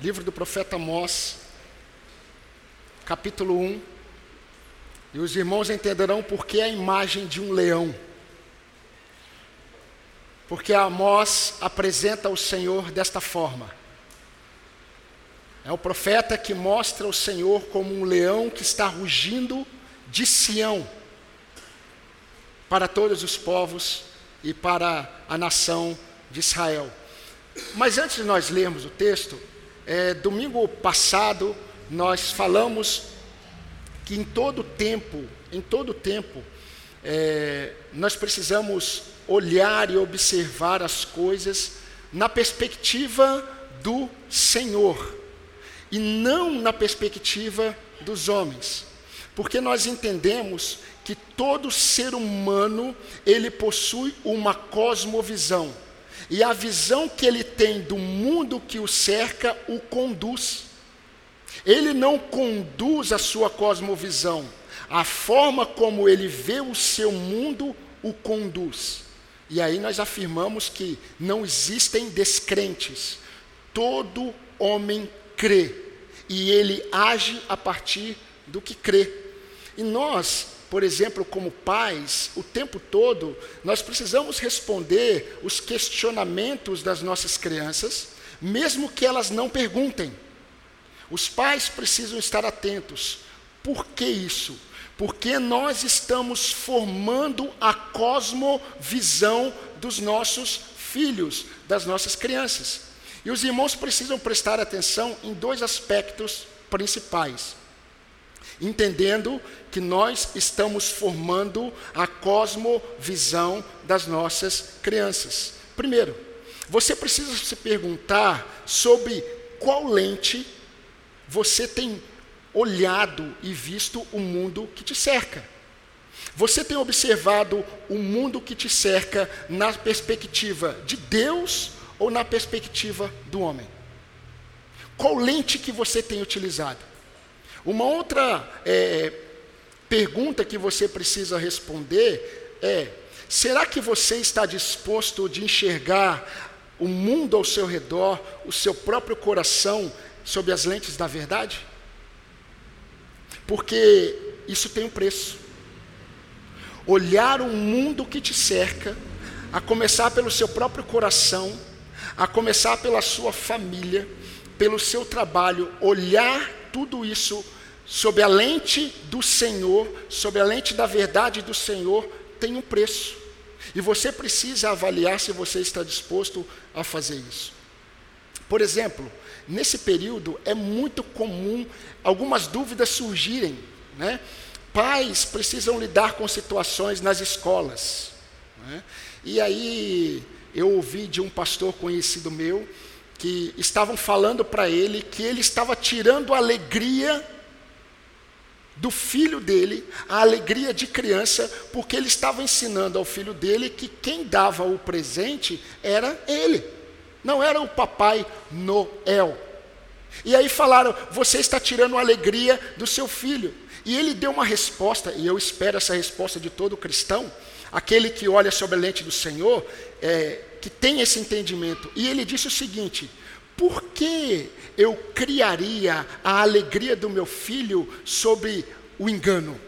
livro do profeta Amós, capítulo 1. E os irmãos entenderão por que a imagem de um leão. Porque Amós apresenta o Senhor desta forma. É o profeta que mostra o Senhor como um leão que está rugindo de Sião para todos os povos e para a nação de Israel. Mas antes de nós lermos o texto, é, domingo passado nós falamos que em todo tempo, em todo tempo, é, nós precisamos olhar e observar as coisas na perspectiva do Senhor e não na perspectiva dos homens, porque nós entendemos que todo ser humano ele possui uma cosmovisão e a visão que ele tem do mundo que o cerca o conduz. Ele não conduz a sua cosmovisão, a forma como ele vê o seu mundo o conduz. E aí nós afirmamos que não existem descrentes. Todo homem crê e ele age a partir do que crê. E nós, por exemplo, como pais, o tempo todo, nós precisamos responder os questionamentos das nossas crianças, mesmo que elas não perguntem. Os pais precisam estar atentos. Por que isso? Porque nós estamos formando a cosmovisão dos nossos filhos, das nossas crianças. E os irmãos precisam prestar atenção em dois aspectos principais. Entendendo que nós estamos formando a cosmovisão das nossas crianças. Primeiro, você precisa se perguntar sobre qual lente você tem olhado e visto o mundo que te cerca. Você tem observado o mundo que te cerca na perspectiva de Deus ou na perspectiva do homem? Qual lente que você tem utilizado? Uma outra é, pergunta que você precisa responder é: será que você está disposto de enxergar o mundo ao seu redor, o seu próprio coração, sob as lentes da verdade? Porque isso tem um preço. Olhar o mundo que te cerca, a começar pelo seu próprio coração, a começar pela sua família, pelo seu trabalho, olhar tudo isso sob a lente do Senhor, sob a lente da verdade do Senhor, tem um preço. E você precisa avaliar se você está disposto a fazer isso. Por exemplo, nesse período é muito comum algumas dúvidas surgirem. Né? Pais precisam lidar com situações nas escolas. Né? E aí eu ouvi de um pastor conhecido meu que estavam falando para ele que ele estava tirando alegria do filho dele, a alegria de criança, porque ele estava ensinando ao filho dele que quem dava o presente era ele, não era o papai Noel. E aí falaram: você está tirando a alegria do seu filho. E ele deu uma resposta, e eu espero essa resposta de todo cristão, aquele que olha sobre a lente do Senhor, é, que tem esse entendimento. E ele disse o seguinte: por que eu criaria a alegria do meu filho sobre o engano?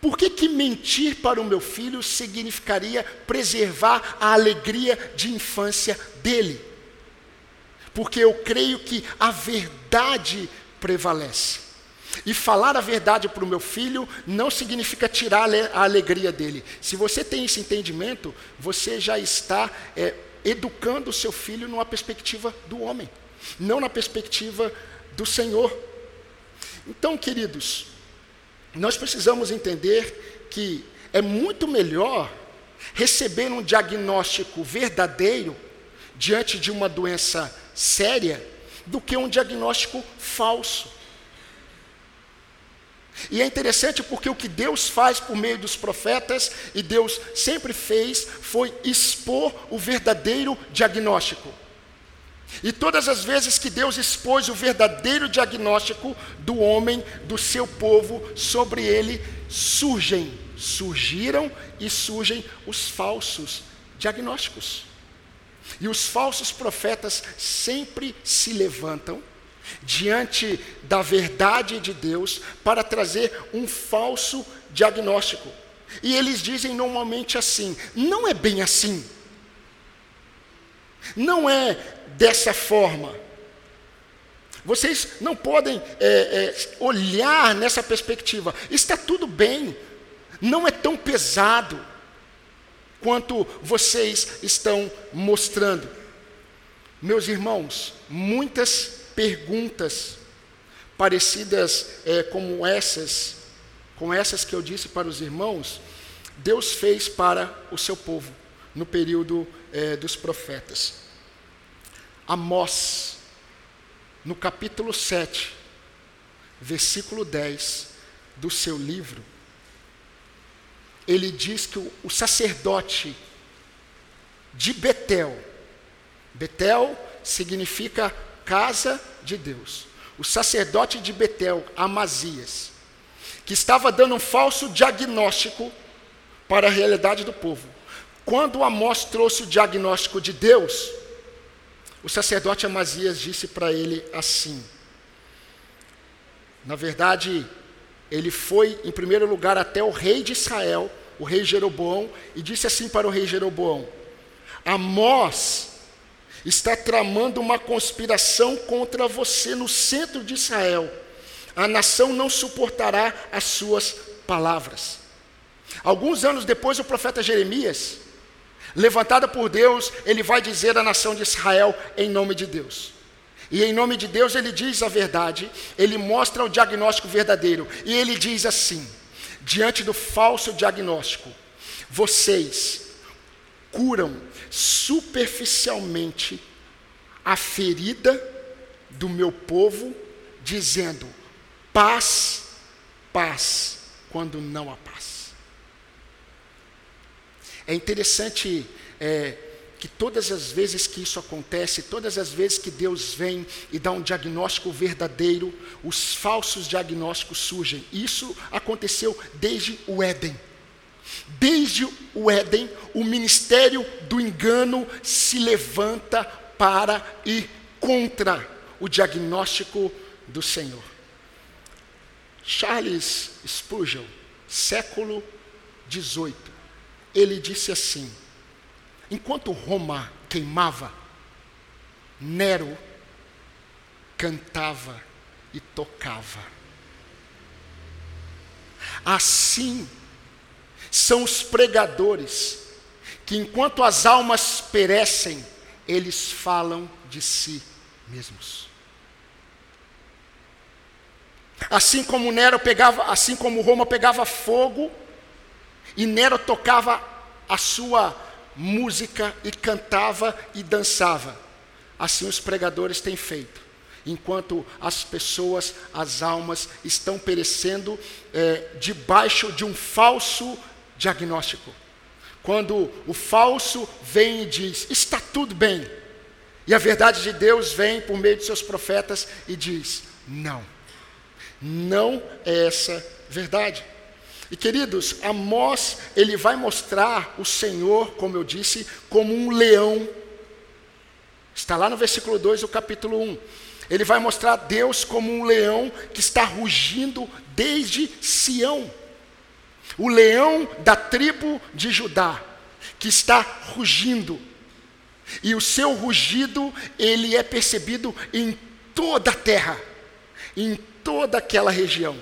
Por que, que mentir para o meu filho significaria preservar a alegria de infância dele? Porque eu creio que a verdade prevalece. E falar a verdade para o meu filho não significa tirar a alegria dele. Se você tem esse entendimento, você já está é, educando o seu filho numa perspectiva do homem, não na perspectiva do Senhor. Então, queridos, nós precisamos entender que é muito melhor receber um diagnóstico verdadeiro diante de uma doença séria do que um diagnóstico falso. E é interessante porque o que Deus faz por meio dos profetas, e Deus sempre fez, foi expor o verdadeiro diagnóstico. E todas as vezes que Deus expôs o verdadeiro diagnóstico do homem, do seu povo, sobre ele, surgem, surgiram e surgem os falsos diagnósticos. E os falsos profetas sempre se levantam diante da verdade de Deus para trazer um falso diagnóstico. E eles dizem normalmente assim: não é bem assim. Não é dessa forma. Vocês não podem é, é, olhar nessa perspectiva. Está tudo bem. Não é tão pesado quanto vocês estão mostrando. Meus irmãos, muitas perguntas parecidas é, como essas, com essas que eu disse para os irmãos, Deus fez para o seu povo no período é, dos profetas. Amós, no capítulo 7, versículo 10 do seu livro, ele diz que o, o sacerdote de Betel, Betel significa casa de Deus, o sacerdote de Betel, Amazias, que estava dando um falso diagnóstico para a realidade do povo. Quando Amós trouxe o diagnóstico de Deus, o sacerdote Amazias disse para ele assim: na verdade, ele foi em primeiro lugar até o rei de Israel, o rei Jeroboão, e disse assim para o rei Jeroboão: Amós está tramando uma conspiração contra você no centro de Israel. A nação não suportará as suas palavras. Alguns anos depois, o profeta Jeremias Levantado por Deus, ele vai dizer à nação de Israel em nome de Deus. E em nome de Deus ele diz a verdade, ele mostra o diagnóstico verdadeiro. E ele diz assim: diante do falso diagnóstico, vocês curam superficialmente a ferida do meu povo, dizendo paz, paz, quando não há paz. É interessante é, que todas as vezes que isso acontece, todas as vezes que Deus vem e dá um diagnóstico verdadeiro, os falsos diagnósticos surgem. Isso aconteceu desde o Éden. Desde o Éden, o ministério do engano se levanta para ir contra o diagnóstico do Senhor. Charles Spurgeon, século 18 ele disse assim: enquanto Roma queimava, Nero cantava e tocava. Assim são os pregadores, que enquanto as almas perecem, eles falam de si mesmos. Assim como Nero pegava, assim como Roma pegava fogo, e Nero tocava a sua música e cantava e dançava. Assim os pregadores têm feito. Enquanto as pessoas, as almas, estão perecendo é, debaixo de um falso diagnóstico. Quando o falso vem e diz: está tudo bem. E a verdade de Deus vem por meio de seus profetas e diz: não, não é essa verdade. E queridos, Amós, ele vai mostrar o Senhor, como eu disse, como um leão. Está lá no versículo 2 do capítulo 1. Ele vai mostrar Deus como um leão que está rugindo desde Sião. O leão da tribo de Judá, que está rugindo. E o seu rugido, ele é percebido em toda a terra, em toda aquela região.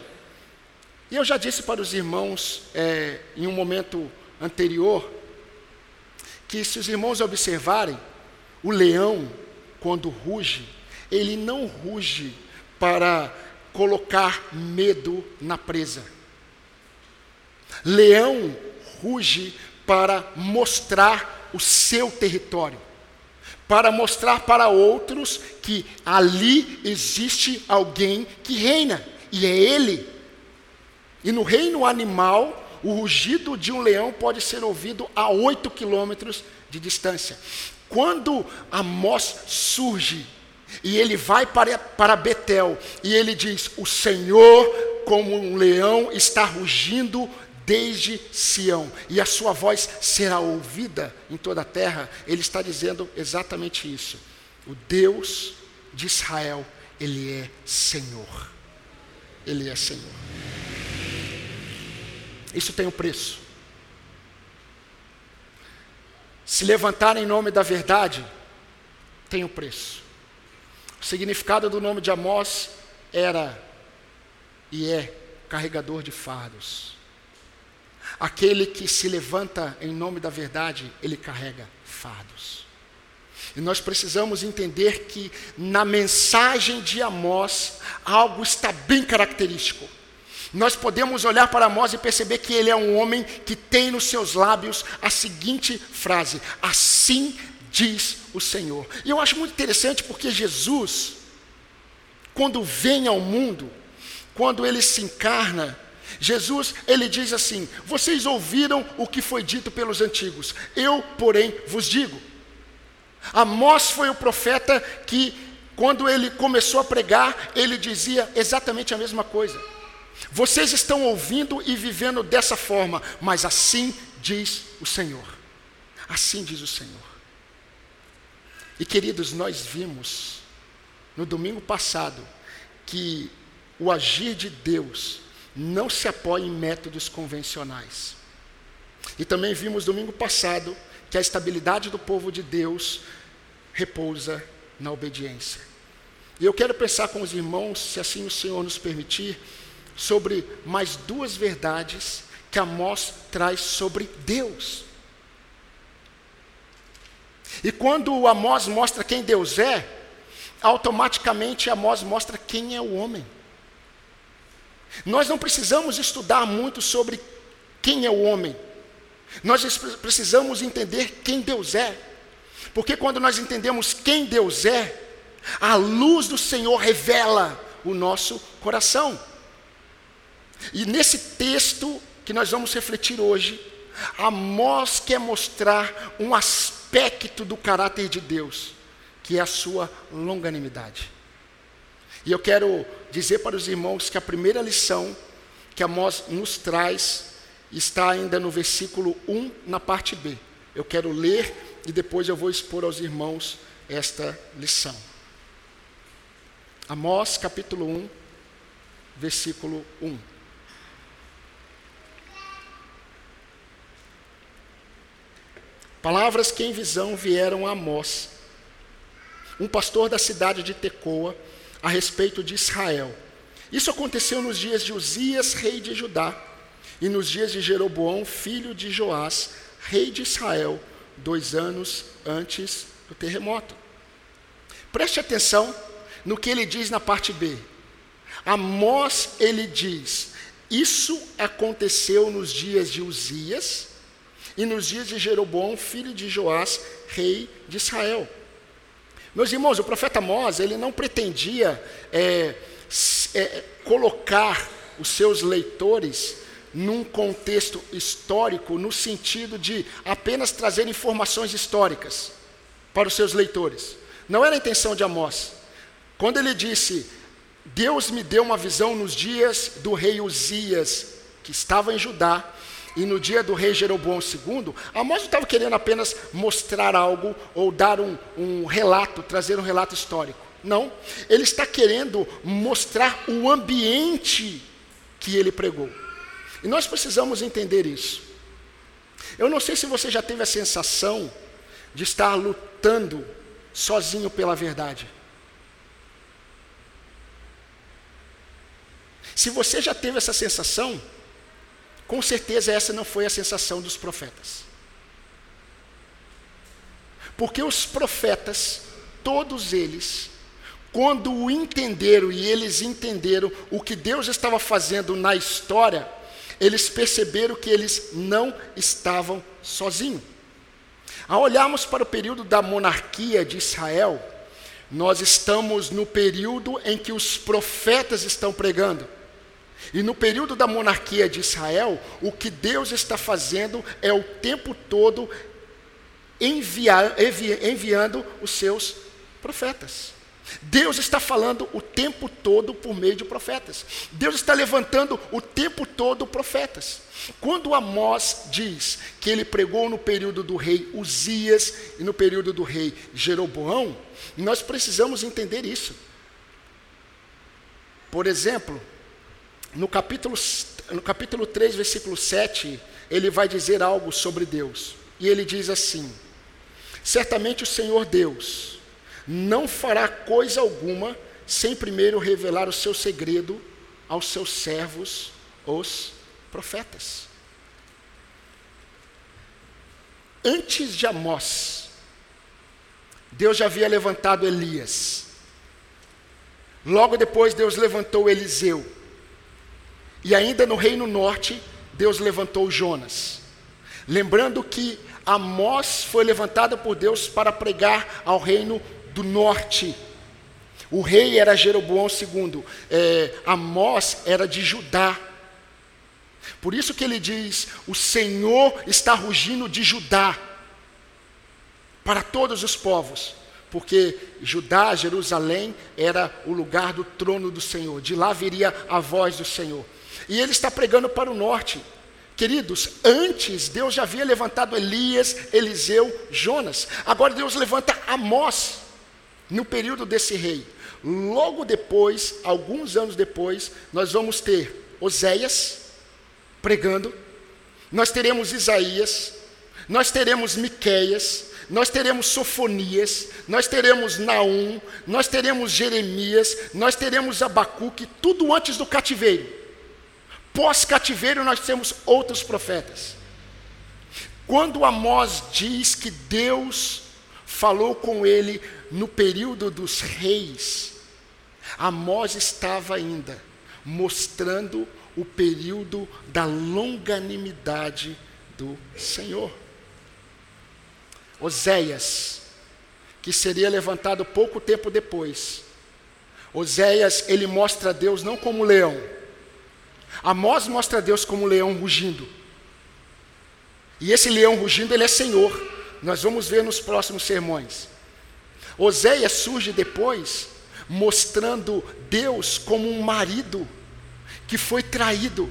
E eu já disse para os irmãos é, em um momento anterior que se os irmãos observarem, o leão, quando ruge, ele não ruge para colocar medo na presa. Leão ruge para mostrar o seu território, para mostrar para outros que ali existe alguém que reina, e é ele e no reino animal, o rugido de um leão pode ser ouvido a oito quilômetros de distância. Quando Amós surge e ele vai para, para Betel e ele diz: O Senhor, como um leão, está rugindo desde Sião, e a sua voz será ouvida em toda a terra. Ele está dizendo exatamente isso. O Deus de Israel, ele é Senhor. Ele é Senhor. Isso tem um preço. Se levantar em nome da verdade, tem um preço. O significado do nome de Amós era e é carregador de fardos. Aquele que se levanta em nome da verdade, ele carrega fardos. E nós precisamos entender que na mensagem de Amós, algo está bem característico. Nós podemos olhar para Amós e perceber que ele é um homem que tem nos seus lábios a seguinte frase: Assim diz o Senhor. E eu acho muito interessante porque Jesus, quando vem ao mundo, quando ele se encarna, Jesus, ele diz assim: Vocês ouviram o que foi dito pelos antigos, eu, porém, vos digo. Amós foi o profeta que, quando ele começou a pregar, ele dizia exatamente a mesma coisa. Vocês estão ouvindo e vivendo dessa forma, mas assim diz o Senhor. Assim diz o Senhor. E queridos, nós vimos no domingo passado que o agir de Deus não se apoia em métodos convencionais. E também vimos domingo passado que a estabilidade do povo de Deus repousa na obediência. E eu quero pensar com os irmãos, se assim o Senhor nos permitir, sobre mais duas verdades que Amós traz sobre Deus. E quando Amós mostra quem Deus é, automaticamente Amós mostra quem é o homem. Nós não precisamos estudar muito sobre quem é o homem. Nós precisamos entender quem Deus é. Porque quando nós entendemos quem Deus é, a luz do Senhor revela o nosso coração. E nesse texto que nós vamos refletir hoje, Amós quer mostrar um aspecto do caráter de Deus, que é a sua longanimidade. E eu quero dizer para os irmãos que a primeira lição que Amós nos traz está ainda no versículo 1, na parte B. Eu quero ler e depois eu vou expor aos irmãos esta lição. Amós capítulo 1, versículo 1. Palavras que em visão vieram a Amós, um pastor da cidade de Tecoa, a respeito de Israel. Isso aconteceu nos dias de Uzias, rei de Judá, e nos dias de Jeroboão, filho de Joás, rei de Israel, dois anos antes do terremoto. Preste atenção no que ele diz na parte B. Amós, ele diz: Isso aconteceu nos dias de Uzias e nos dias de Jeroboão, filho de Joás, rei de Israel. Meus irmãos, o profeta Amós, ele não pretendia é, é, colocar os seus leitores num contexto histórico, no sentido de apenas trazer informações históricas para os seus leitores. Não era a intenção de Amós. Quando ele disse, Deus me deu uma visão nos dias do rei Uzias, que estava em Judá, e no dia do rei Jeroboão II, Amós não estava querendo apenas mostrar algo ou dar um, um relato, trazer um relato histórico. Não, ele está querendo mostrar o ambiente que ele pregou. E nós precisamos entender isso. Eu não sei se você já teve a sensação de estar lutando sozinho pela verdade. Se você já teve essa sensação, com certeza essa não foi a sensação dos profetas. Porque os profetas, todos eles, quando o entenderam e eles entenderam o que Deus estava fazendo na história, eles perceberam que eles não estavam sozinhos. Ao olharmos para o período da monarquia de Israel, nós estamos no período em que os profetas estão pregando. E no período da monarquia de Israel, o que Deus está fazendo é o tempo todo enviar, envi, enviando os seus profetas. Deus está falando o tempo todo por meio de profetas. Deus está levantando o tempo todo profetas. Quando Amós diz que ele pregou no período do rei Uzias e no período do rei Jeroboão, nós precisamos entender isso. Por exemplo, no capítulo, no capítulo 3, versículo 7, ele vai dizer algo sobre Deus. E ele diz assim: Certamente o Senhor Deus não fará coisa alguma sem primeiro revelar o seu segredo aos seus servos, os profetas. Antes de Amós, Deus já havia levantado Elias. Logo depois, Deus levantou Eliseu. E ainda no Reino Norte, Deus levantou Jonas. Lembrando que Amós foi levantado por Deus para pregar ao reino do norte. O rei era Jeroboão II, é, Amós era de Judá. Por isso que ele diz: O Senhor está rugindo de Judá para todos os povos, porque Judá, Jerusalém, era o lugar do trono do Senhor, de lá viria a voz do Senhor. E ele está pregando para o norte. Queridos, antes Deus já havia levantado Elias, Eliseu, Jonas. Agora Deus levanta Amós no período desse rei. Logo depois, alguns anos depois, nós vamos ter Oséias pregando, nós teremos Isaías, nós teremos Miqueias, nós teremos Sofonias, nós teremos Naum, nós teremos Jeremias, nós teremos Abacuque, tudo antes do cativeiro. Pós-cativeiro nós temos outros profetas. Quando Amós diz que Deus falou com ele no período dos reis, Amós estava ainda mostrando o período da longanimidade do Senhor. Oséias, que seria levantado pouco tempo depois. Oséias, ele mostra Deus não como leão. Amós mostra Deus como leão rugindo. E esse leão rugindo, ele é Senhor. Nós vamos ver nos próximos sermões. Oséias surge depois mostrando Deus como um marido que foi traído.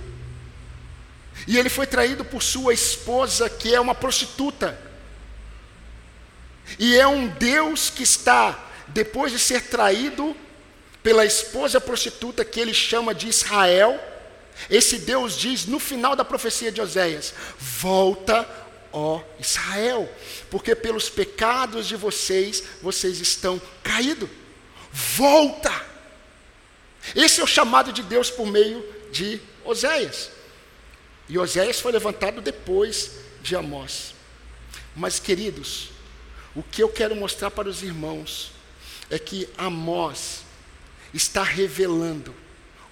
E ele foi traído por sua esposa, que é uma prostituta. E é um Deus que está, depois de ser traído pela esposa prostituta, que ele chama de Israel, esse Deus diz no final da profecia de Oséias: Volta, ó Israel, porque pelos pecados de vocês, vocês estão caídos. Volta! Esse é o chamado de Deus por meio de Oséias. E Oséias foi levantado depois de Amós. Mas, queridos, o que eu quero mostrar para os irmãos é que Amós está revelando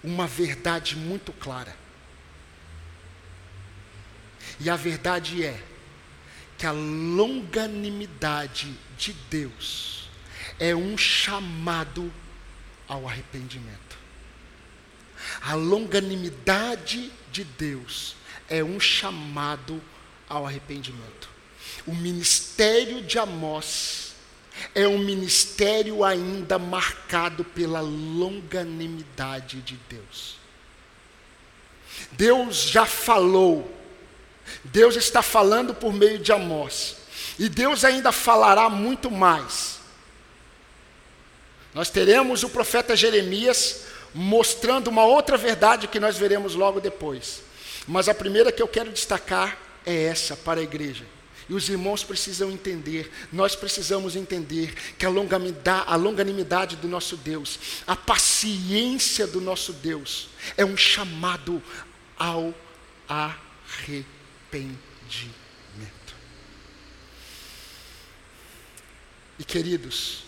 uma verdade muito clara. E a verdade é que a longanimidade de Deus é um chamado ao arrependimento. A longanimidade de Deus é um chamado ao arrependimento. O ministério de Amós é um ministério ainda marcado pela longanimidade de Deus. Deus já falou, Deus está falando por meio de Amós, e Deus ainda falará muito mais. Nós teremos o profeta Jeremias mostrando uma outra verdade que nós veremos logo depois. Mas a primeira que eu quero destacar é essa para a igreja. E os irmãos precisam entender, nós precisamos entender que a longanimidade, a longanimidade do nosso Deus, a paciência do nosso Deus, é um chamado ao arrependimento. E queridos,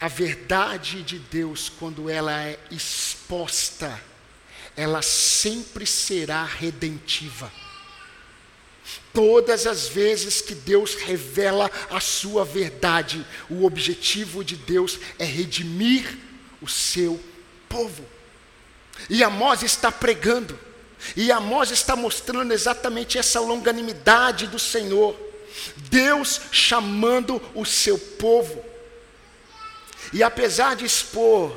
a verdade de Deus, quando ela é exposta, ela sempre será redentiva. Todas as vezes que Deus revela a sua verdade, o objetivo de Deus é redimir o seu povo. E Amós está pregando, e Amós está mostrando exatamente essa longanimidade do Senhor. Deus chamando o seu povo. E apesar de expor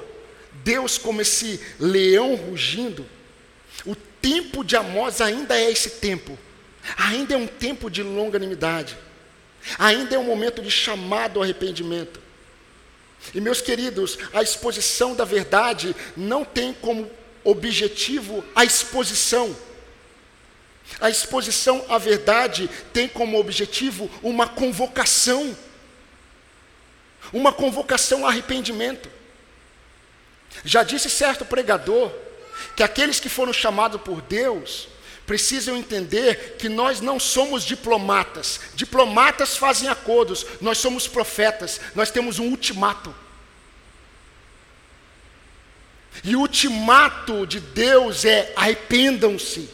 Deus como esse leão rugindo, o tempo de Amós ainda é esse tempo, ainda é um tempo de longanimidade, ainda é um momento de chamado ao arrependimento. E meus queridos, a exposição da verdade não tem como objetivo a exposição. A exposição à verdade tem como objetivo uma convocação. Uma convocação ao arrependimento. Já disse certo pregador que aqueles que foram chamados por Deus precisam entender que nós não somos diplomatas. Diplomatas fazem acordos, nós somos profetas, nós temos um ultimato. E o ultimato de Deus é: arrependam-se.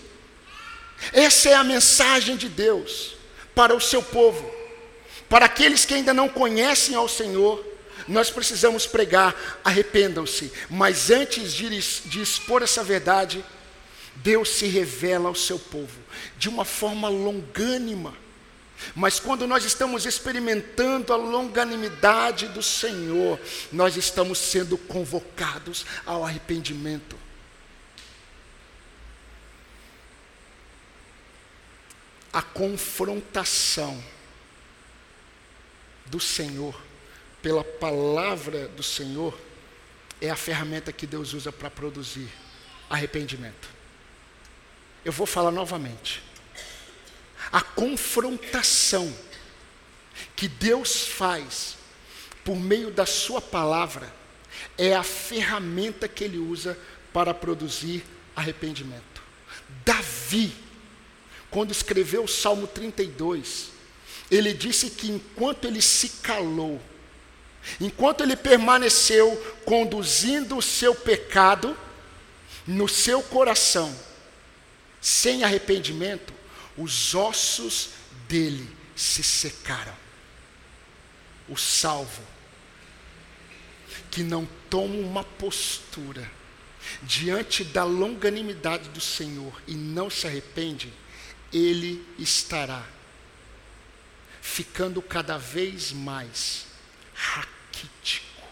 Essa é a mensagem de Deus para o seu povo. Para aqueles que ainda não conhecem ao Senhor, nós precisamos pregar: arrependam-se. Mas antes de, de expor essa verdade, Deus se revela ao seu povo de uma forma longânima. Mas quando nós estamos experimentando a longanimidade do Senhor, nós estamos sendo convocados ao arrependimento. A confrontação do Senhor pela palavra do Senhor é a ferramenta que Deus usa para produzir arrependimento. Eu vou falar novamente. A confrontação que Deus faz por meio da Sua palavra é a ferramenta que Ele usa para produzir arrependimento. Davi, quando escreveu o Salmo 32, ele disse que enquanto ele se calou, enquanto ele permaneceu conduzindo o seu pecado no seu coração, sem arrependimento, os ossos dele se secaram. O salvo, que não toma uma postura diante da longanimidade do Senhor e não se arrepende, ele estará ficando cada vez mais raquítico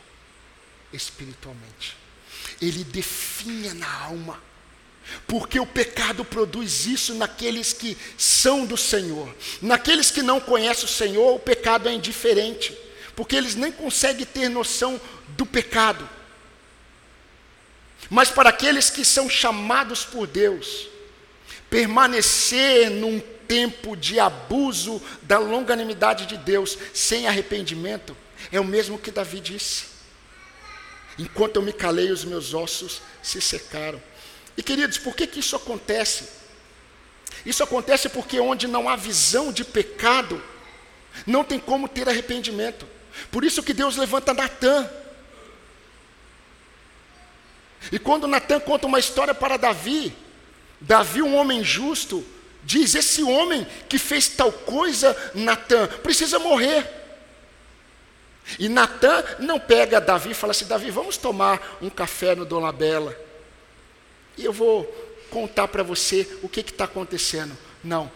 espiritualmente. Ele definha na alma porque o pecado produz isso naqueles que são do Senhor. Naqueles que não conhecem o Senhor, o pecado é indiferente, porque eles nem conseguem ter noção do pecado. Mas para aqueles que são chamados por Deus, permanecer num tempo de abuso da longanimidade de Deus sem arrependimento, é o mesmo que Davi disse. Enquanto eu me calei, os meus ossos se secaram. E queridos, por que, que isso acontece? Isso acontece porque onde não há visão de pecado, não tem como ter arrependimento. Por isso que Deus levanta Natã. E quando Natã conta uma história para Davi, Davi, um homem justo, diz: Esse homem que fez tal coisa, Natã, precisa morrer. E Natã não pega Davi e fala assim: Davi, vamos tomar um café no Dona Bela. E eu vou contar para você o que está acontecendo. Não.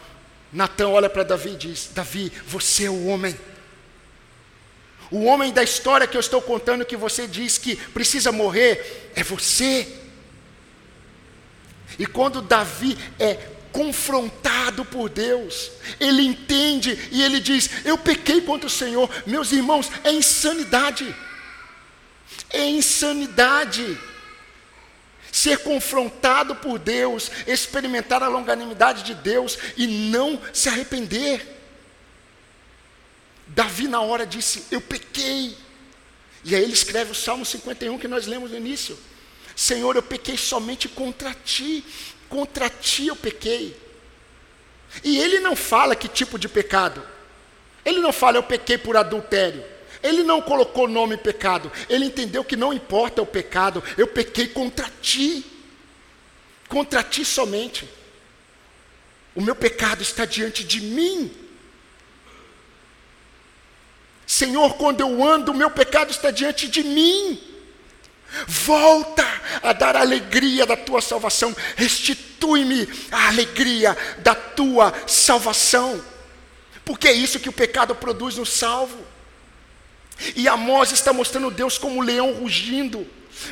Natan olha para Davi e diz: Davi, você é o homem. O homem da história que eu estou contando, que você diz que precisa morrer, é você. E quando Davi é confrontado por Deus, ele entende e ele diz: Eu pequei contra o Senhor. Meus irmãos, é insanidade. É insanidade ser confrontado por Deus, experimentar a longanimidade de Deus e não se arrepender. Davi, na hora, disse: Eu pequei. E aí ele escreve o Salmo 51 que nós lemos no início: Senhor, eu pequei somente contra ti, contra ti eu pequei. E ele não fala que tipo de pecado. Ele não fala, eu pequei por adultério. Ele não colocou nome pecado, ele entendeu que não importa o pecado, eu pequei contra ti, contra ti somente. O meu pecado está diante de mim. Senhor, quando eu ando, o meu pecado está diante de mim. Volta a dar a alegria da tua salvação, restitui-me a alegria da tua salvação, porque é isso que o pecado produz no salvo. E Amós está mostrando Deus como um leão rugindo,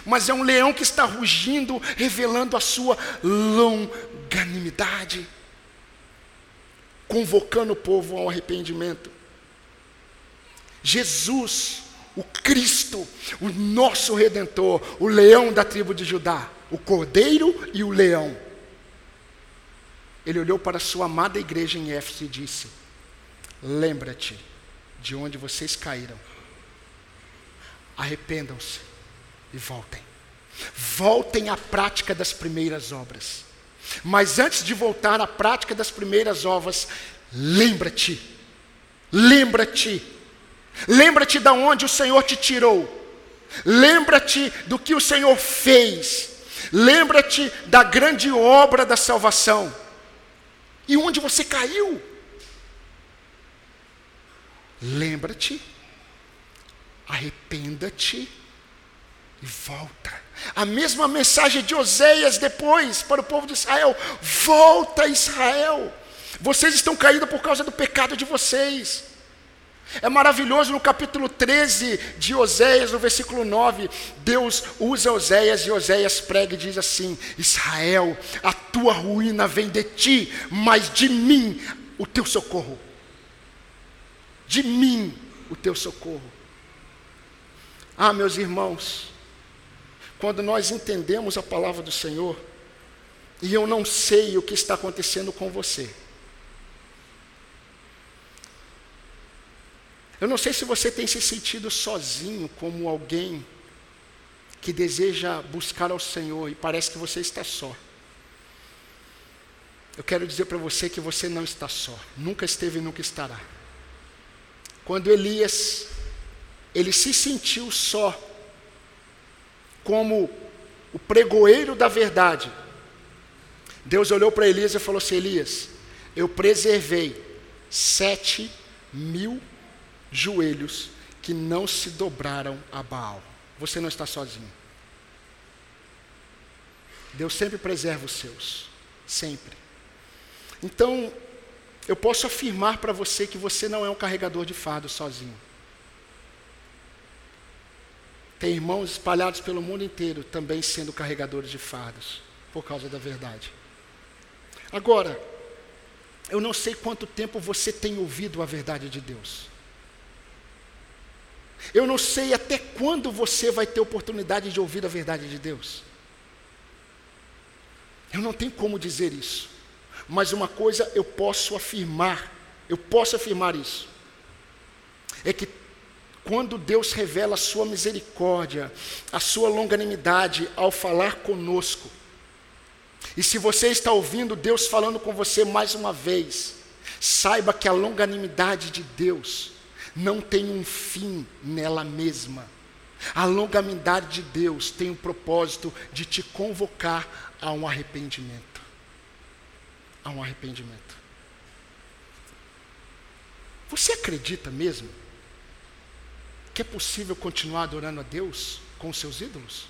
mas é um leão que está rugindo, revelando a sua longanimidade, convocando o povo ao arrependimento. Jesus, o Cristo, o nosso redentor, o leão da tribo de Judá, o cordeiro e o leão. Ele olhou para a sua amada igreja em Éfeso e disse: Lembra-te de onde vocês caíram arrependam-se e voltem. Voltem à prática das primeiras obras. Mas antes de voltar à prática das primeiras obras, lembra-te, lembra-te, lembra-te de onde o Senhor te tirou, lembra-te do que o Senhor fez, lembra-te da grande obra da salvação e onde você caiu. Lembra-te arrependa-te e volta. A mesma mensagem de Oséias depois para o povo de Israel: volta Israel. Vocês estão caídos por causa do pecado de vocês. É maravilhoso no capítulo 13 de Oséias, no versículo 9, Deus usa Oséias e Oséias prega e diz assim: Israel, a tua ruína vem de ti, mas de mim o teu socorro. De mim o teu socorro. Ah, meus irmãos, quando nós entendemos a palavra do Senhor, e eu não sei o que está acontecendo com você. Eu não sei se você tem se sentido sozinho como alguém que deseja buscar ao Senhor e parece que você está só. Eu quero dizer para você que você não está só, nunca esteve e nunca estará. Quando Elias ele se sentiu só, como o pregoeiro da verdade. Deus olhou para Elias e falou assim: Elias, eu preservei sete mil joelhos que não se dobraram a Baal. Você não está sozinho. Deus sempre preserva os seus, sempre. Então, eu posso afirmar para você que você não é um carregador de fardo sozinho. Tem irmãos espalhados pelo mundo inteiro também sendo carregadores de fardos, por causa da verdade. Agora, eu não sei quanto tempo você tem ouvido a verdade de Deus. Eu não sei até quando você vai ter oportunidade de ouvir a verdade de Deus. Eu não tenho como dizer isso. Mas uma coisa eu posso afirmar, eu posso afirmar isso. É que quando Deus revela a sua misericórdia, a sua longanimidade ao falar conosco, e se você está ouvindo Deus falando com você mais uma vez, saiba que a longanimidade de Deus não tem um fim nela mesma. A longanimidade de Deus tem o propósito de te convocar a um arrependimento. A um arrependimento. Você acredita mesmo que é possível continuar adorando a Deus com seus ídolos?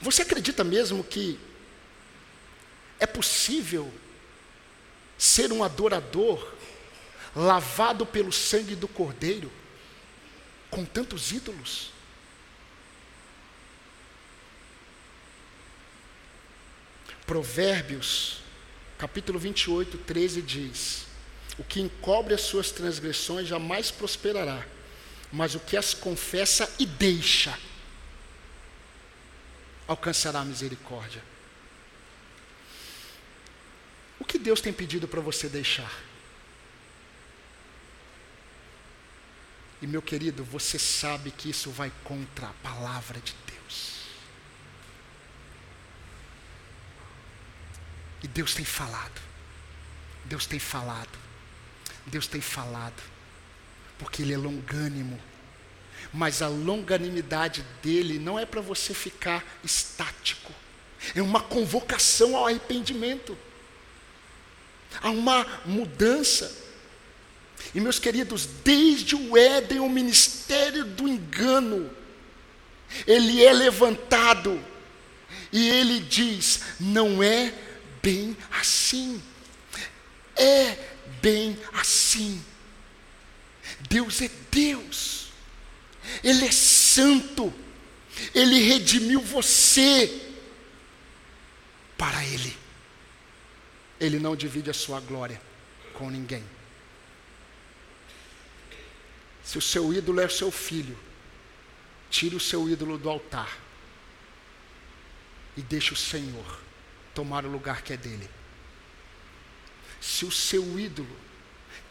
Você acredita mesmo que é possível ser um adorador lavado pelo sangue do Cordeiro com tantos ídolos? Provérbios capítulo 28, 13 diz: O que encobre as suas transgressões jamais prosperará, mas o que as confessa e deixa alcançará a misericórdia. O que Deus tem pedido para você deixar? E meu querido, você sabe que isso vai contra a palavra de Deus. E Deus tem falado. Deus tem falado. Deus tem falado. Porque Ele é longânimo. Mas a longanimidade dele não é para você ficar estático. É uma convocação ao arrependimento. Há uma mudança. E meus queridos, desde o Éden, o ministério do engano, ele é levantado. E ele diz: não é bem assim. É bem assim. Deus é Deus, Ele é santo, Ele redimiu você para Ele. Ele não divide a sua glória com ninguém. Se o seu ídolo é o seu filho, tire o seu ídolo do altar e deixe o Senhor tomar o lugar que é dele. Se o seu ídolo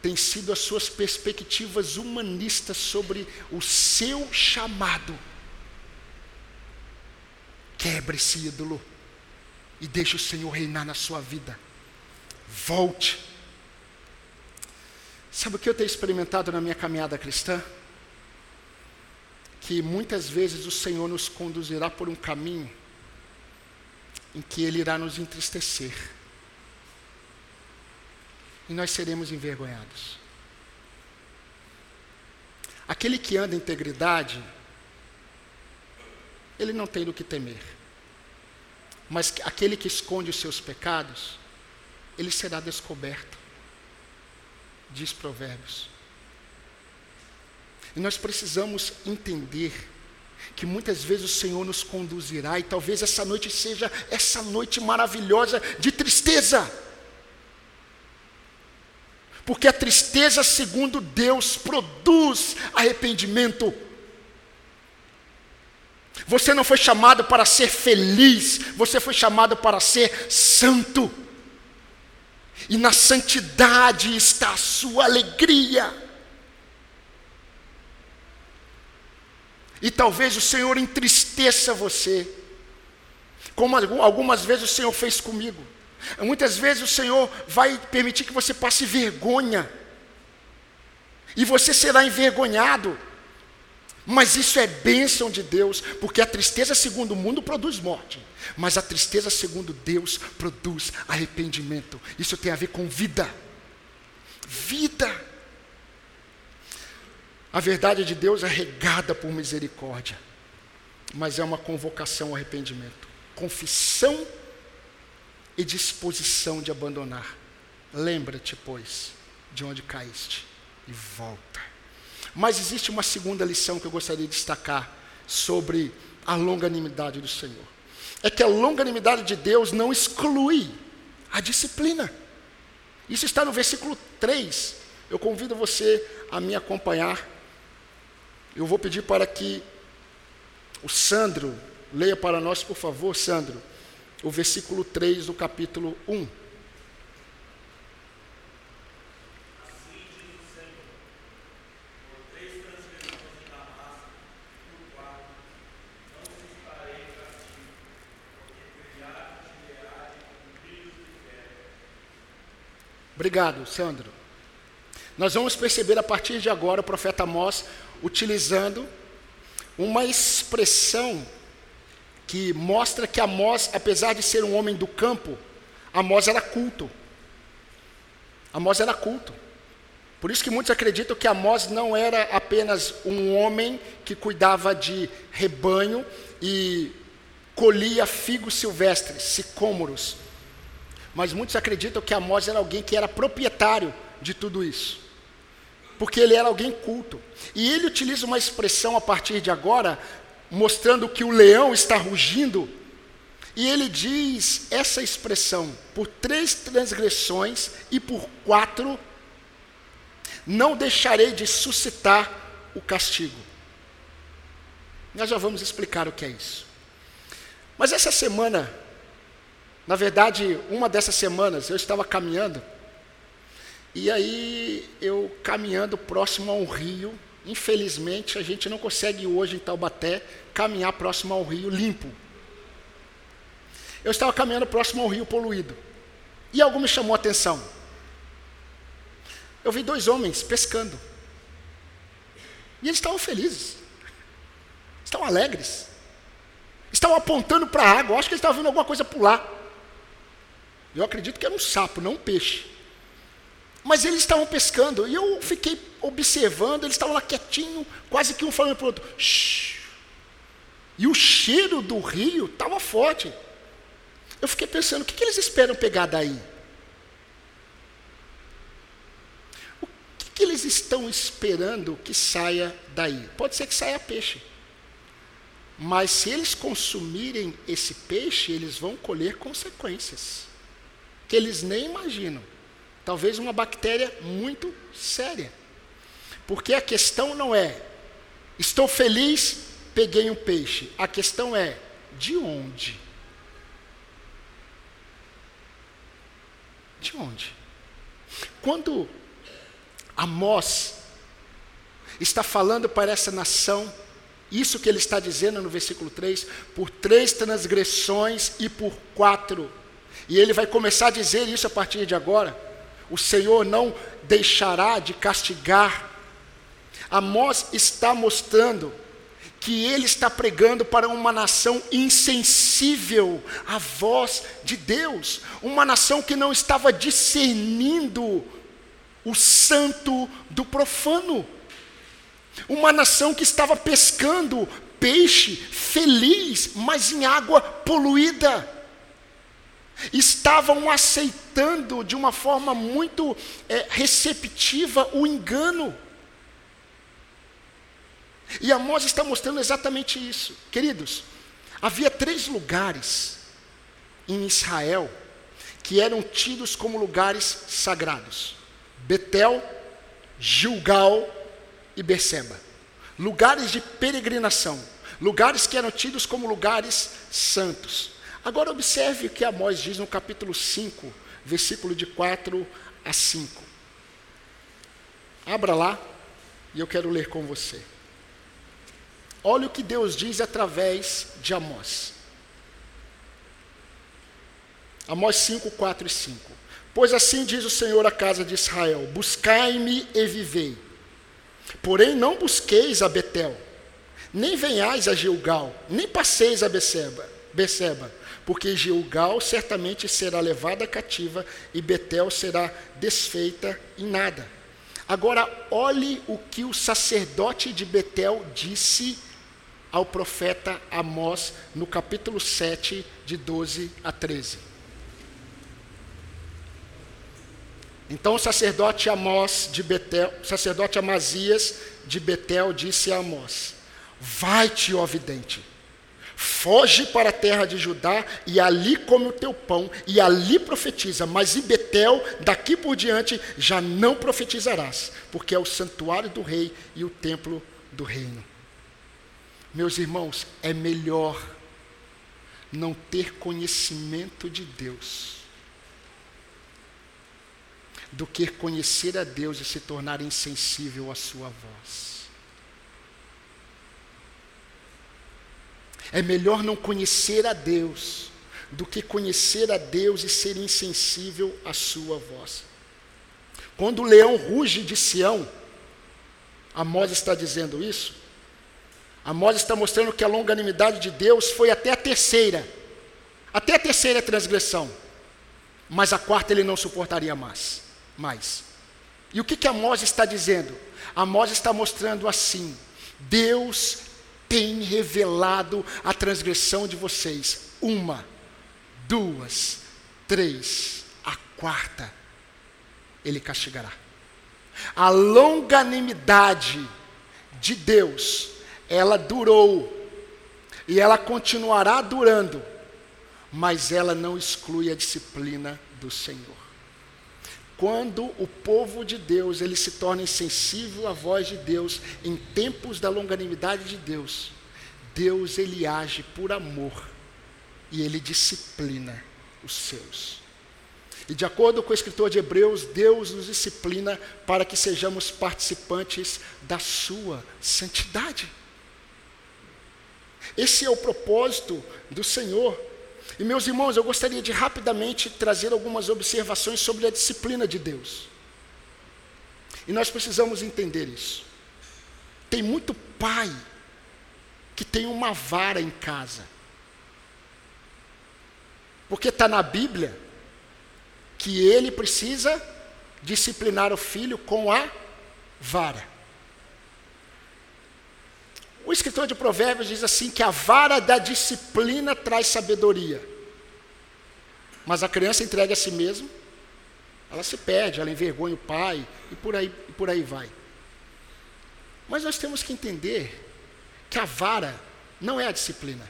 tem sido as suas perspectivas humanistas sobre o seu chamado, quebre esse ídolo e deixe o Senhor reinar na sua vida. Volte. Sabe o que eu tenho experimentado na minha caminhada cristã? Que muitas vezes o Senhor nos conduzirá por um caminho em que Ele irá nos entristecer. E nós seremos envergonhados. Aquele que anda em integridade, ele não tem do que temer. Mas aquele que esconde os seus pecados, ele será descoberto. Diz Provérbios. E nós precisamos entender que muitas vezes o Senhor nos conduzirá, e talvez essa noite seja essa noite maravilhosa de tristeza. Porque a tristeza, segundo Deus, produz arrependimento. Você não foi chamado para ser feliz, você foi chamado para ser santo. E na santidade está a sua alegria. E talvez o Senhor entristeça você, como algumas vezes o Senhor fez comigo. Muitas vezes o Senhor vai permitir que você passe vergonha, e você será envergonhado. Mas isso é bênção de Deus, porque a tristeza segundo o mundo produz morte, mas a tristeza segundo Deus produz arrependimento. Isso tem a ver com vida. Vida. A verdade de Deus é regada por misericórdia, mas é uma convocação ao arrependimento, confissão e disposição de abandonar. Lembra-te, pois, de onde caíste e volta. Mas existe uma segunda lição que eu gostaria de destacar sobre a longanimidade do Senhor. É que a longanimidade de Deus não exclui a disciplina. Isso está no versículo 3. Eu convido você a me acompanhar eu vou pedir para que o Sandro leia para nós, por favor, Sandro, o versículo 3 do capítulo 1. Obrigado, Sandro. Nós vamos perceber a partir de agora o profeta Amós utilizando uma expressão que mostra que Amós, apesar de ser um homem do campo, Amós era culto. Amós era culto. Por isso que muitos acreditam que Amós não era apenas um homem que cuidava de rebanho e colhia figos silvestres, sicômoros. Mas muitos acreditam que Amós era alguém que era proprietário de tudo isso porque ele era alguém culto. E ele utiliza uma expressão a partir de agora, mostrando que o leão está rugindo, e ele diz essa expressão: por três transgressões e por quatro, não deixarei de suscitar o castigo. Nós já vamos explicar o que é isso. Mas essa semana, na verdade, uma dessas semanas, eu estava caminhando e aí eu caminhando próximo a um rio, infelizmente a gente não consegue hoje em Taubaté caminhar próximo ao rio limpo. Eu estava caminhando próximo ao rio poluído. E algo me chamou a atenção. Eu vi dois homens pescando. E eles estavam felizes. Estavam alegres. Estavam apontando para a água. Acho que eles estavam vendo alguma coisa pular. Eu acredito que era um sapo, não um peixe. Mas eles estavam pescando e eu fiquei observando, eles estavam lá quietinho, quase que um falando para o outro. Shhh. E o cheiro do rio estava forte. Eu fiquei pensando, o que, que eles esperam pegar daí? que eles estão esperando que saia daí? Pode ser que saia peixe. Mas se eles consumirem esse peixe, eles vão colher consequências que eles nem imaginam. Talvez uma bactéria muito séria. Porque a questão não é, estou feliz, peguei um peixe. A questão é, de onde? De onde? Quando Amós está falando para essa nação, isso que ele está dizendo no versículo 3, por três transgressões e por quatro. E ele vai começar a dizer isso a partir de agora. O Senhor não deixará de castigar. Amós está mostrando que ele está pregando para uma nação insensível à voz de Deus, uma nação que não estava discernindo o santo do profano, uma nação que estava pescando peixe feliz, mas em água poluída. Estavam aceitando de uma forma muito é, receptiva o engano. E Amós está mostrando exatamente isso. Queridos, havia três lugares em Israel que eram tidos como lugares sagrados: Betel, Gilgal e Berseba. Lugares de peregrinação, lugares que eram tidos como lugares santos. Agora observe o que Amós diz no capítulo 5, versículo de 4 a 5. Abra lá e eu quero ler com você. Olha o que Deus diz através de Amós. Amós 5, 4 e 5. Pois assim diz o Senhor à casa de Israel: Buscai-me e vivei. Porém, não busqueis a Betel, nem venhais a Gilgal, nem passeis a Beceba, Beceba, porque Gilgal certamente será levada cativa e Betel será desfeita em nada. Agora, olhe o que o sacerdote de Betel disse ao profeta Amós no capítulo 7, de 12 a 13. Então o sacerdote Amós de Betel, sacerdote Amazias de Betel disse a Amós: Vai-te, ó vidente, foge para a terra de Judá e ali come o teu pão e ali profetiza, mas em Betel, daqui por diante, já não profetizarás, porque é o santuário do rei e o templo do reino. Meus irmãos, é melhor não ter conhecimento de Deus do que conhecer a Deus e se tornar insensível à sua voz. É melhor não conhecer a Deus do que conhecer a Deus e ser insensível à sua voz. Quando o leão ruge de Sião, Amós está dizendo isso, Amós está mostrando que a longanimidade de Deus foi até a terceira, até a terceira transgressão, mas a quarta ele não suportaria mais. mais. E o que, que Amós está dizendo? Amós está mostrando assim: Deus tem revelado a transgressão de vocês. Uma, duas, três, a quarta, ele castigará. A longanimidade de Deus ela durou e ela continuará durando, mas ela não exclui a disciplina do Senhor. Quando o povo de Deus ele se torna insensível à voz de Deus em tempos da longanimidade de Deus, Deus ele age por amor e ele disciplina os seus. E de acordo com o escritor de Hebreus, Deus nos disciplina para que sejamos participantes da sua santidade. Esse é o propósito do Senhor. E meus irmãos, eu gostaria de rapidamente trazer algumas observações sobre a disciplina de Deus. E nós precisamos entender isso. Tem muito pai que tem uma vara em casa. Porque está na Bíblia que ele precisa disciplinar o filho com a vara. O escritor de Provérbios diz assim: que a vara da disciplina traz sabedoria, mas a criança entrega a si mesmo Ela se perde, ela envergonha o pai e por aí, e por aí vai. Mas nós temos que entender que a vara não é a disciplina.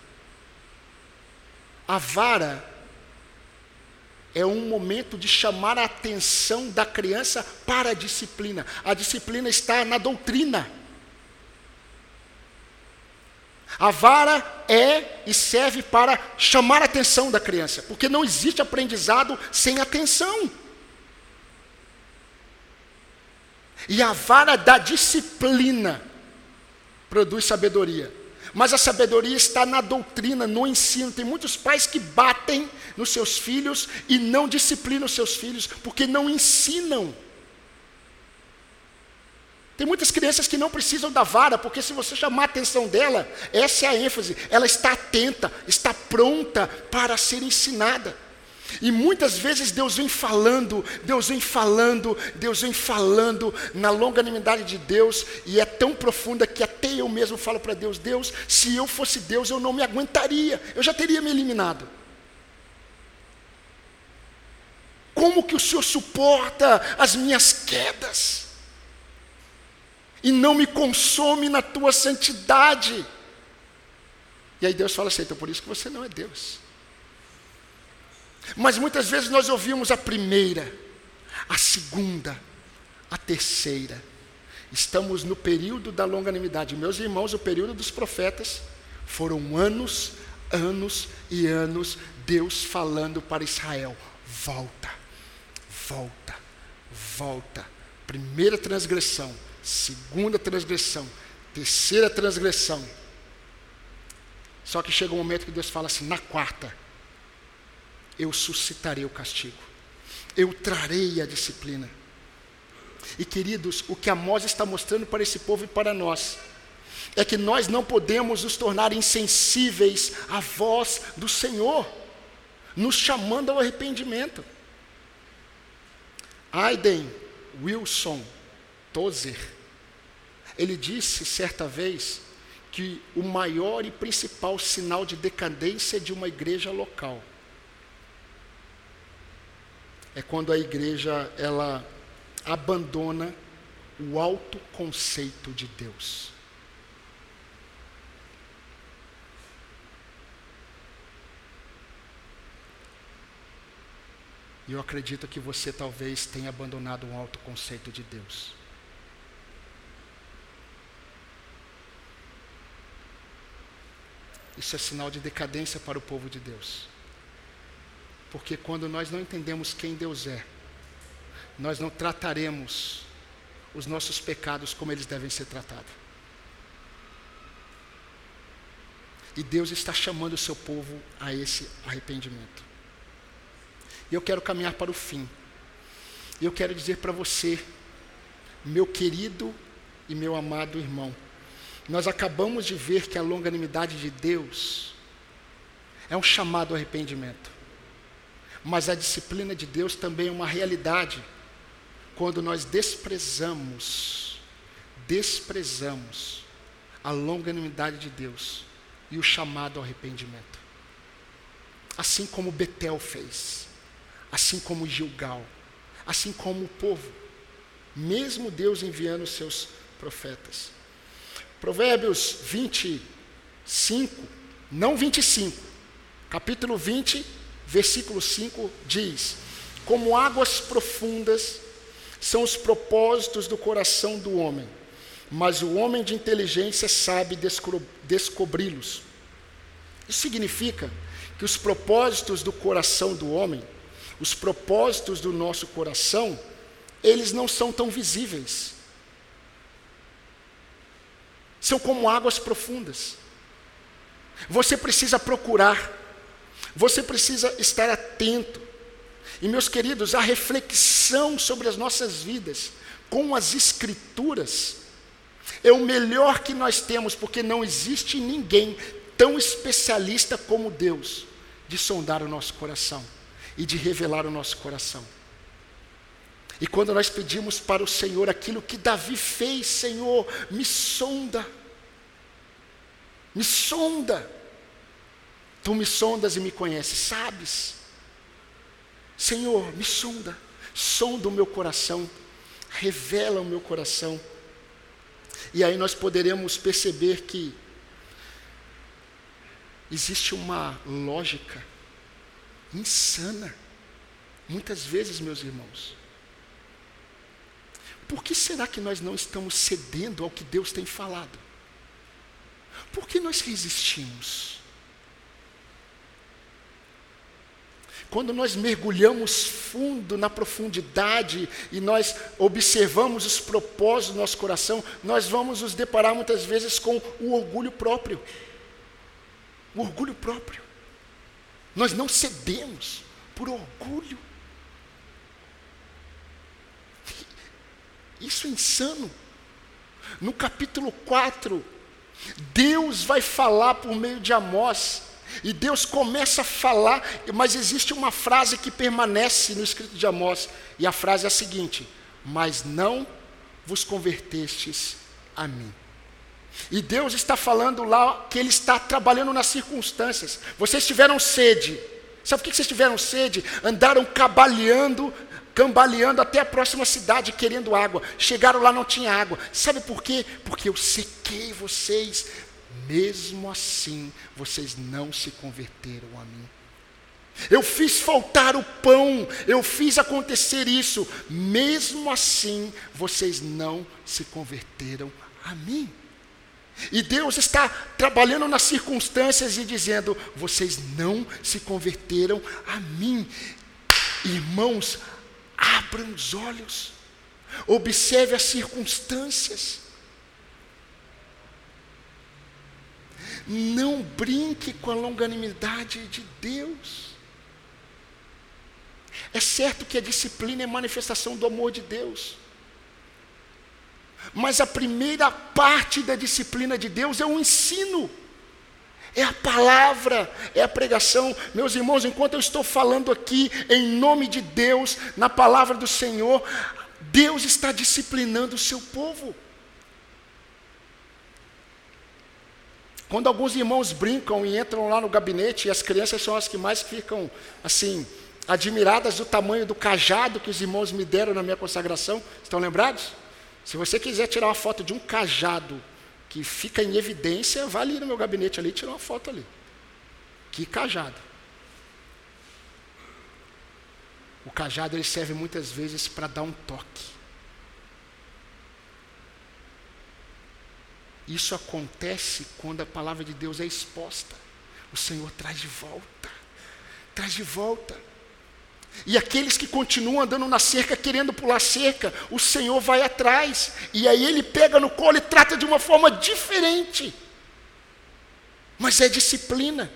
A vara é um momento de chamar a atenção da criança para a disciplina. A disciplina está na doutrina. A vara é e serve para chamar a atenção da criança, porque não existe aprendizado sem atenção. E a vara da disciplina produz sabedoria. Mas a sabedoria está na doutrina, no ensino. Tem muitos pais que batem nos seus filhos e não disciplinam os seus filhos, porque não ensinam. Tem muitas crianças que não precisam da vara, porque se você chamar a atenção dela, essa é a ênfase, ela está atenta, está pronta para ser ensinada. E muitas vezes Deus vem falando, Deus vem falando, Deus vem falando na longanimidade de Deus, e é tão profunda que até eu mesmo falo para Deus: Deus, se eu fosse Deus, eu não me aguentaria, eu já teria me eliminado. Como que o Senhor suporta as minhas quedas? E não me consome na tua santidade. E aí Deus fala assim: então por isso que você não é Deus. Mas muitas vezes nós ouvimos a primeira, a segunda, a terceira. Estamos no período da longanimidade. Meus irmãos, o período dos profetas foram anos, anos e anos Deus falando para Israel: volta, volta, volta. Primeira transgressão, segunda transgressão, terceira transgressão. Só que chega um momento que Deus fala assim: na quarta, eu suscitarei o castigo, eu trarei a disciplina. E queridos, o que Amós está mostrando para esse povo e para nós, é que nós não podemos nos tornar insensíveis à voz do Senhor, nos chamando ao arrependimento. Aiden Wilson Tozer, ele disse certa vez que o maior e principal sinal de decadência de uma igreja local é quando a igreja ela abandona o alto conceito de Deus. E eu acredito que você talvez tenha abandonado um alto conceito de Deus. Isso é sinal de decadência para o povo de Deus. Porque quando nós não entendemos quem Deus é, nós não trataremos os nossos pecados como eles devem ser tratados. E Deus está chamando o seu povo a esse arrependimento. E eu quero caminhar para o fim. E eu quero dizer para você, meu querido e meu amado irmão, nós acabamos de ver que a longanimidade de Deus é um chamado ao arrependimento. Mas a disciplina de Deus também é uma realidade quando nós desprezamos, desprezamos a longanimidade de Deus e o chamado ao arrependimento. Assim como Betel fez, assim como Gilgal, assim como o povo, mesmo Deus enviando seus profetas. Provérbios 25, não 25, capítulo 20, versículo 5 diz: Como águas profundas são os propósitos do coração do homem, mas o homem de inteligência sabe descobri-los. Isso significa que os propósitos do coração do homem, os propósitos do nosso coração, eles não são tão visíveis. São como águas profundas. Você precisa procurar você precisa estar atento. E, meus queridos, a reflexão sobre as nossas vidas com as Escrituras é o melhor que nós temos, porque não existe ninguém tão especialista como Deus de sondar o nosso coração e de revelar o nosso coração. E quando nós pedimos para o Senhor aquilo que Davi fez, Senhor, me sonda, me sonda. Tu me sondas e me conheces, sabes? Senhor, me sonda. som do meu coração, revela o meu coração. E aí nós poderemos perceber que existe uma lógica insana, muitas vezes, meus irmãos. Por que será que nós não estamos cedendo ao que Deus tem falado? Por que nós resistimos? Quando nós mergulhamos fundo na profundidade e nós observamos os propósitos do nosso coração, nós vamos nos deparar muitas vezes com o orgulho próprio. O orgulho próprio. Nós não cedemos por orgulho. Isso é insano. No capítulo 4, Deus vai falar por meio de Amós e Deus começa a falar, mas existe uma frase que permanece no escrito de Amós, e a frase é a seguinte: Mas não vos convertestes a mim. E Deus está falando lá que Ele está trabalhando nas circunstâncias. Vocês tiveram sede. Sabe por que vocês tiveram sede? Andaram cabaleando, cambaleando até a próxima cidade querendo água. Chegaram lá, não tinha água. Sabe por quê? Porque eu sequei vocês mesmo assim vocês não se converteram a mim. Eu fiz faltar o pão, eu fiz acontecer isso, mesmo assim vocês não se converteram a mim. E Deus está trabalhando nas circunstâncias e dizendo: vocês não se converteram a mim. Irmãos, abram os olhos, observe as circunstâncias. Não brinque com a longanimidade de Deus. É certo que a disciplina é manifestação do amor de Deus. Mas a primeira parte da disciplina de Deus é o ensino. É a palavra, é a pregação. Meus irmãos, enquanto eu estou falando aqui em nome de Deus, na palavra do Senhor, Deus está disciplinando o seu povo. Quando alguns irmãos brincam e entram lá no gabinete, e as crianças são as que mais ficam, assim, admiradas do tamanho do cajado que os irmãos me deram na minha consagração, estão lembrados? Se você quiser tirar uma foto de um cajado que fica em evidência, vá ali no meu gabinete ali e tira uma foto ali. Que cajado. O cajado ele serve muitas vezes para dar um toque. Isso acontece quando a palavra de Deus é exposta. O Senhor traz de volta. Traz de volta. E aqueles que continuam andando na cerca, querendo pular cerca, o Senhor vai atrás. E aí ele pega no colo e trata de uma forma diferente. Mas é disciplina.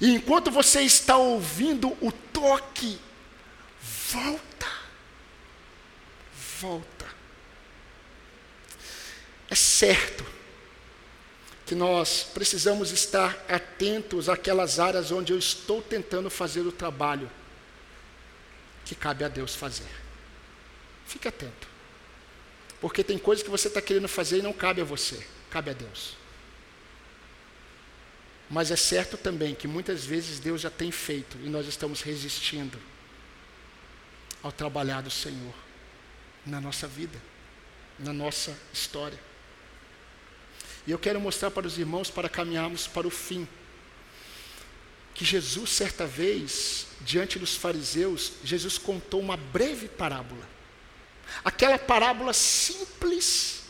E enquanto você está ouvindo o toque, volta. Volta. É certo que nós precisamos estar atentos àquelas áreas onde eu estou tentando fazer o trabalho que cabe a Deus fazer. Fique atento. Porque tem coisas que você está querendo fazer e não cabe a você, cabe a Deus. Mas é certo também que muitas vezes Deus já tem feito e nós estamos resistindo ao trabalhar do Senhor na nossa vida, na nossa história. E eu quero mostrar para os irmãos, para caminharmos para o fim, que Jesus, certa vez, diante dos fariseus, Jesus contou uma breve parábola. Aquela parábola simples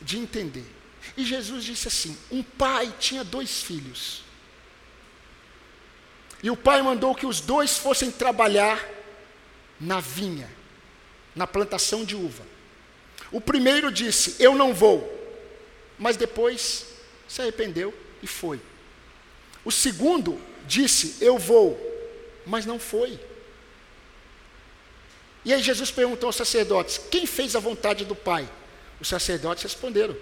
de entender. E Jesus disse assim: um pai tinha dois filhos. E o pai mandou que os dois fossem trabalhar na vinha, na plantação de uva. O primeiro disse: Eu não vou mas depois se arrependeu e foi. O segundo disse: Eu vou, mas não foi. E aí Jesus perguntou aos sacerdotes: Quem fez a vontade do Pai? Os sacerdotes responderam: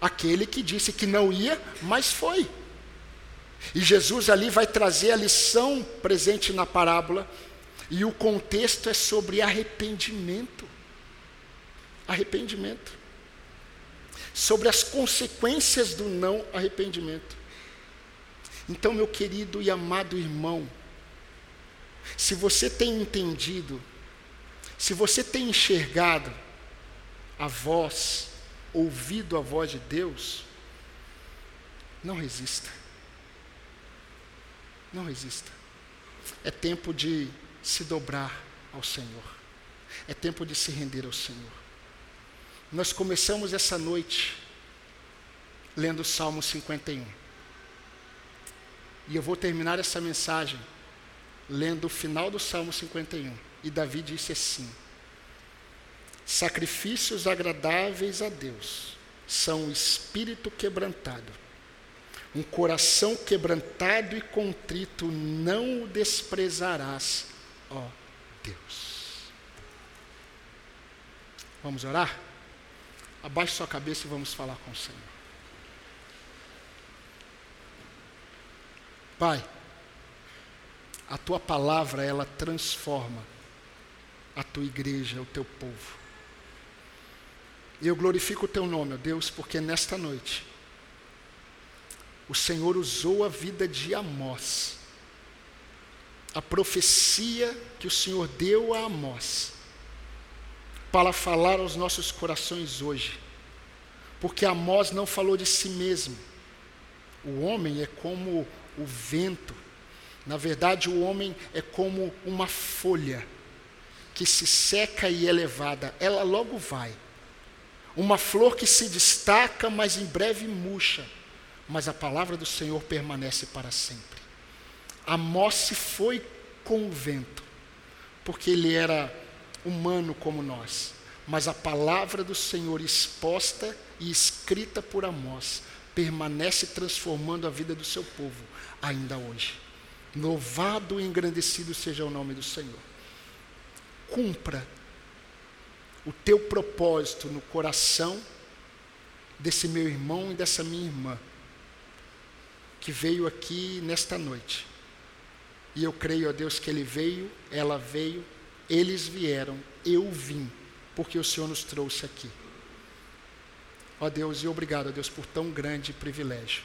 Aquele que disse que não ia, mas foi. E Jesus ali vai trazer a lição presente na parábola, e o contexto é sobre arrependimento. Arrependimento sobre as consequências do não arrependimento. Então, meu querido e amado irmão, se você tem entendido, se você tem enxergado a voz, ouvido a voz de Deus, não resista. Não resista. É tempo de se dobrar ao Senhor. É tempo de se render ao Senhor. Nós começamos essa noite lendo o Salmo 51. E eu vou terminar essa mensagem lendo o final do Salmo 51. E Davi disse assim: Sacrifícios agradáveis a Deus são o espírito quebrantado. Um coração quebrantado e contrito não o desprezarás, ó Deus. Vamos orar? Abaixe sua cabeça e vamos falar com o Senhor. Pai, a tua palavra ela transforma a tua igreja, o teu povo. E eu glorifico o teu nome, ó Deus, porque nesta noite o Senhor usou a vida de Amós, a profecia que o Senhor deu a Amós, para falar aos nossos corações hoje, porque Amós não falou de si mesmo. O homem é como o vento, na verdade, o homem é como uma folha que se seca e é levada, ela logo vai. Uma flor que se destaca, mas em breve murcha, mas a palavra do Senhor permanece para sempre. Amós se foi com o vento, porque ele era humano como nós, mas a palavra do Senhor exposta e escrita por Amós permanece transformando a vida do seu povo ainda hoje. Louvado e engrandecido seja o nome do Senhor. Cumpra o teu propósito no coração desse meu irmão e dessa minha irmã que veio aqui nesta noite. E eu creio, ó Deus, que ele veio, ela veio, eles vieram, eu vim, porque o Senhor nos trouxe aqui. Ó Deus, e obrigado, ó Deus, por tão grande privilégio.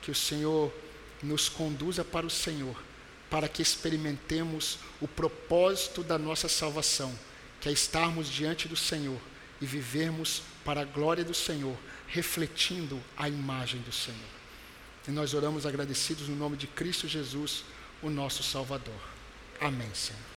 Que o Senhor nos conduza para o Senhor, para que experimentemos o propósito da nossa salvação, que é estarmos diante do Senhor e vivermos para a glória do Senhor, refletindo a imagem do Senhor. E nós oramos agradecidos no nome de Cristo Jesus, o nosso Salvador. Amém, Senhor.